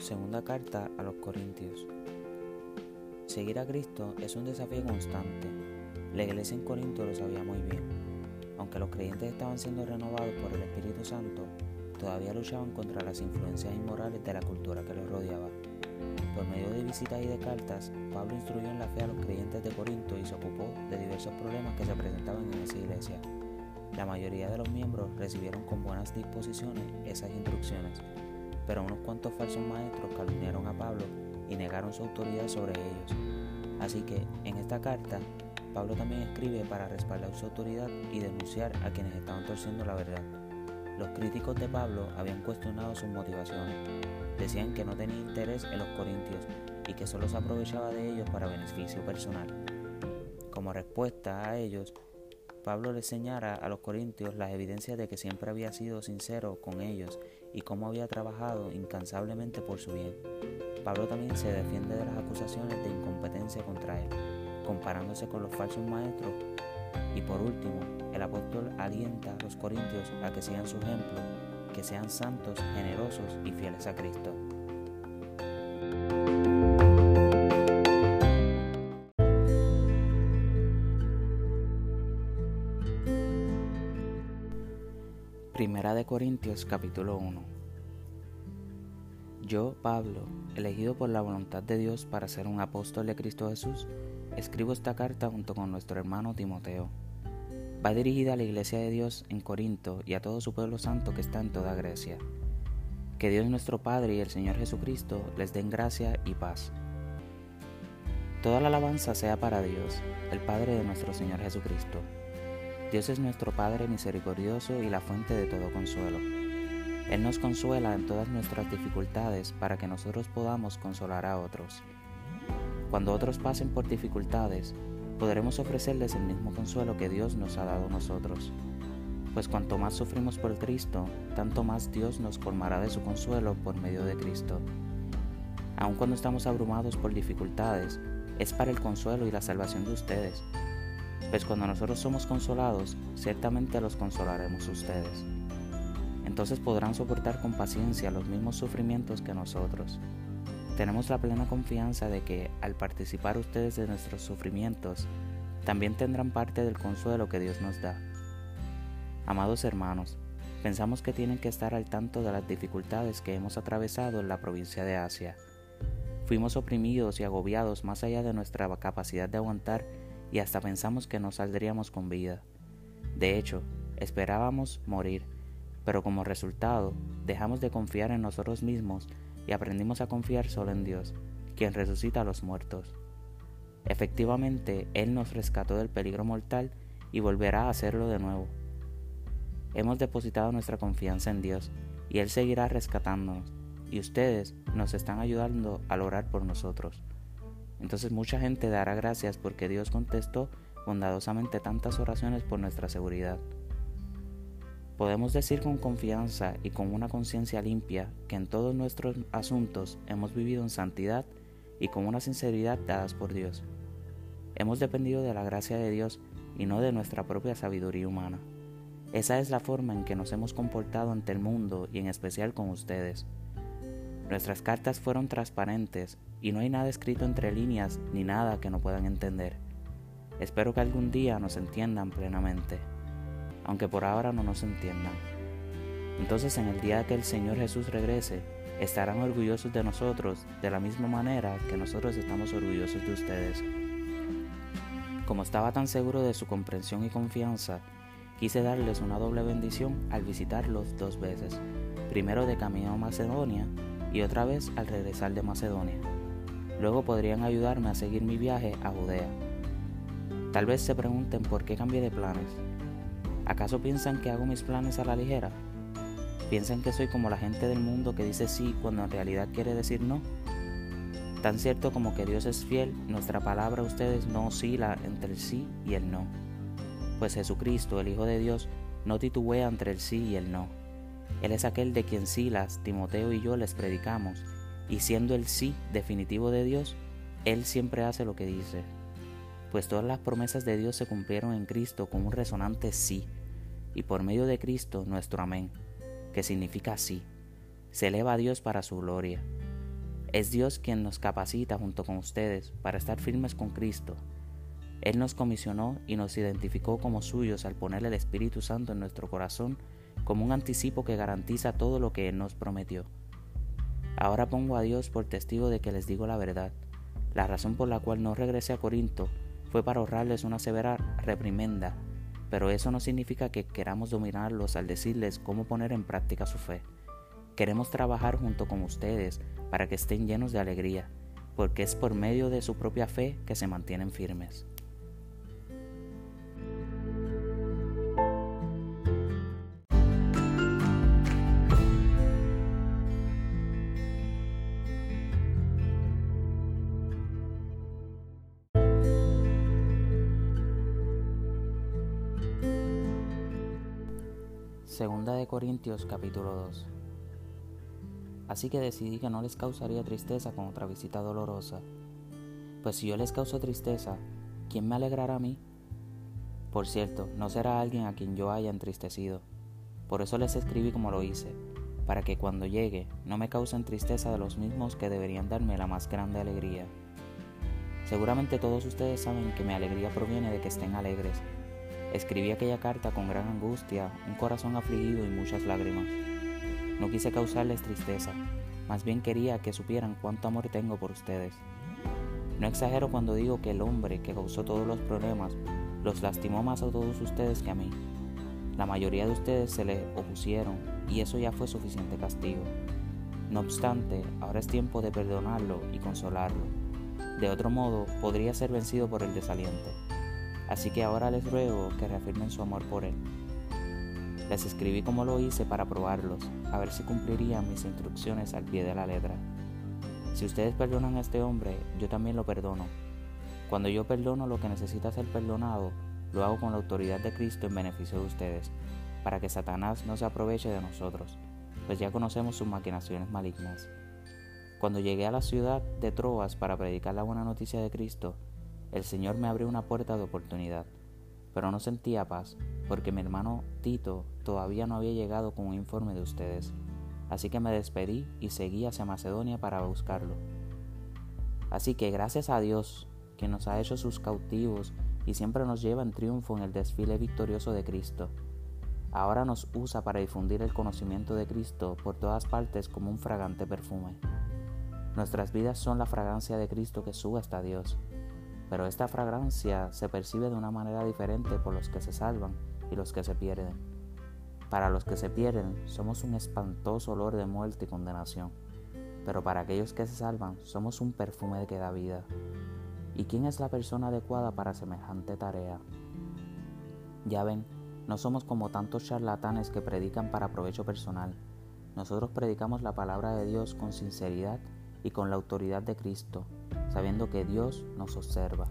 Segunda carta a los Corintios. Seguir a Cristo es un desafío constante. La iglesia en Corinto lo sabía muy bien. Aunque los creyentes estaban siendo renovados por el Espíritu Santo, todavía luchaban contra las influencias inmorales de la cultura que los rodeaba. Por medio de visitas y de cartas, Pablo instruyó en la fe a los creyentes de Corinto y se ocupó de diversos problemas que se presentaban en esa iglesia. La mayoría de los miembros recibieron con buenas disposiciones esas instrucciones pero unos cuantos falsos maestros calumniaron a Pablo y negaron su autoridad sobre ellos. Así que en esta carta, Pablo también escribe para respaldar su autoridad y denunciar a quienes estaban torciendo la verdad. Los críticos de Pablo habían cuestionado sus motivaciones. Decían que no tenía interés en los corintios y que solo se aprovechaba de ellos para beneficio personal. Como respuesta a ellos, Pablo le señala a los corintios las evidencias de que siempre había sido sincero con ellos y cómo había trabajado incansablemente por su bien. Pablo también se defiende de las acusaciones de incompetencia contra él, comparándose con los falsos maestros. Y por último, el apóstol alienta a los corintios a que sigan su ejemplo, que sean santos, generosos y fieles a Cristo. Primera de Corintios capítulo 1 Yo, Pablo, elegido por la voluntad de Dios para ser un apóstol de Cristo Jesús, escribo esta carta junto con nuestro hermano Timoteo. Va dirigida a la iglesia de Dios en Corinto y a todo su pueblo santo que está en toda Grecia. Que Dios nuestro Padre y el Señor Jesucristo les den gracia y paz. Toda la alabanza sea para Dios, el Padre de nuestro Señor Jesucristo Dios es nuestro Padre misericordioso y la fuente de todo consuelo. Él nos consuela en todas nuestras dificultades para que nosotros podamos consolar a otros. Cuando otros pasen por dificultades, podremos ofrecerles el mismo consuelo que Dios nos ha dado a nosotros. Pues cuanto más sufrimos por Cristo, tanto más Dios nos colmará de su consuelo por medio de Cristo. Aun cuando estamos abrumados por dificultades, es para el consuelo y la salvación de ustedes pues cuando nosotros somos consolados, ciertamente los consolaremos ustedes. Entonces podrán soportar con paciencia los mismos sufrimientos que nosotros. Tenemos la plena confianza de que al participar ustedes de nuestros sufrimientos, también tendrán parte del consuelo que Dios nos da. Amados hermanos, pensamos que tienen que estar al tanto de las dificultades que hemos atravesado en la provincia de Asia. Fuimos oprimidos y agobiados más allá de nuestra capacidad de aguantar y hasta pensamos que no saldríamos con vida. De hecho, esperábamos morir, pero como resultado dejamos de confiar en nosotros mismos y aprendimos a confiar solo en Dios, quien resucita a los muertos. Efectivamente, Él nos rescató del peligro mortal y volverá a hacerlo de nuevo. Hemos depositado nuestra confianza en Dios y Él seguirá rescatándonos, y ustedes nos están ayudando a orar por nosotros. Entonces mucha gente dará gracias porque Dios contestó bondadosamente tantas oraciones por nuestra seguridad. Podemos decir con confianza y con una conciencia limpia que en todos nuestros asuntos hemos vivido en santidad y con una sinceridad dadas por Dios. Hemos dependido de la gracia de Dios y no de nuestra propia sabiduría humana. Esa es la forma en que nos hemos comportado ante el mundo y en especial con ustedes. Nuestras cartas fueron transparentes y no hay nada escrito entre líneas ni nada que no puedan entender. Espero que algún día nos entiendan plenamente, aunque por ahora no nos entiendan. Entonces en el día que el Señor Jesús regrese, estarán orgullosos de nosotros de la misma manera que nosotros estamos orgullosos de ustedes. Como estaba tan seguro de su comprensión y confianza, quise darles una doble bendición al visitarlos dos veces, primero de camino a Macedonia y otra vez al regresar de Macedonia. Luego podrían ayudarme a seguir mi viaje a Judea. Tal vez se pregunten por qué cambié de planes. ¿Acaso piensan que hago mis planes a la ligera? ¿Piensan que soy como la gente del mundo que dice sí cuando en realidad quiere decir no? Tan cierto como que Dios es fiel, nuestra palabra a ustedes no oscila entre el sí y el no. Pues Jesucristo, el Hijo de Dios, no titubea entre el sí y el no él es aquel de quien Silas, Timoteo y yo les predicamos, y siendo el sí definitivo de Dios, Él siempre hace lo que dice. Pues todas las promesas de Dios se cumplieron en Cristo con un resonante sí, y por medio de Cristo nuestro amén, que significa sí. se eleva a Dios para su gloria. Es Dios quien nos capacita junto con ustedes para estar firmes con Cristo. Él nos comisionó y nos identificó como suyos al poner el Espíritu Santo en nuestro corazón como un anticipo que garantiza todo lo que Él nos prometió. Ahora pongo a Dios por testigo de que les digo la verdad. La razón por la cual no regresé a Corinto fue para ahorrarles una severa reprimenda, pero eso no significa que queramos dominarlos al decirles cómo poner en práctica su fe. Queremos trabajar junto con ustedes para que estén llenos de alegría, porque es por medio de su propia fe que se mantienen firmes. Segunda de Corintios capítulo 2 Así que decidí que no les causaría tristeza con otra visita dolorosa. Pues si yo les causo tristeza, ¿quién me alegrará a mí? Por cierto, no será alguien a quien yo haya entristecido. Por eso les escribí como lo hice, para que cuando llegue no me causen tristeza de los mismos que deberían darme la más grande alegría. Seguramente todos ustedes saben que mi alegría proviene de que estén alegres Escribí aquella carta con gran angustia, un corazón afligido y muchas lágrimas. No quise causarles tristeza, más bien quería que supieran cuánto amor tengo por ustedes. No exagero cuando digo que el hombre que causó todos los problemas los lastimó más a todos ustedes que a mí. La mayoría de ustedes se le opusieron y eso ya fue suficiente castigo. No obstante, ahora es tiempo de perdonarlo y consolarlo. De otro modo, podría ser vencido por el desaliento. Así que ahora les ruego que reafirmen su amor por Él. Les escribí como lo hice para probarlos, a ver si cumplirían mis instrucciones al pie de la letra. Si ustedes perdonan a este hombre, yo también lo perdono. Cuando yo perdono lo que necesita ser perdonado, lo hago con la autoridad de Cristo en beneficio de ustedes, para que Satanás no se aproveche de nosotros, pues ya conocemos sus maquinaciones malignas. Cuando llegué a la ciudad de Troas para predicar la buena noticia de Cristo, el Señor me abrió una puerta de oportunidad, pero no sentía paz porque mi hermano Tito todavía no había llegado con un informe de ustedes. Así que me despedí y seguí hacia Macedonia para buscarlo. Así que gracias a Dios, que nos ha hecho sus cautivos y siempre nos lleva en triunfo en el desfile victorioso de Cristo. Ahora nos usa para difundir el conocimiento de Cristo por todas partes como un fragante perfume. Nuestras vidas son la fragancia de Cristo que sube hasta Dios pero esta fragancia se percibe de una manera diferente por los que se salvan y los que se pierden. Para los que se pierden somos un espantoso olor de muerte y condenación, pero para aquellos que se salvan somos un perfume que da vida. ¿Y quién es la persona adecuada para semejante tarea? Ya ven, no somos como tantos charlatanes que predican para provecho personal. Nosotros predicamos la palabra de Dios con sinceridad y con la autoridad de Cristo, sabiendo que Dios nos observa.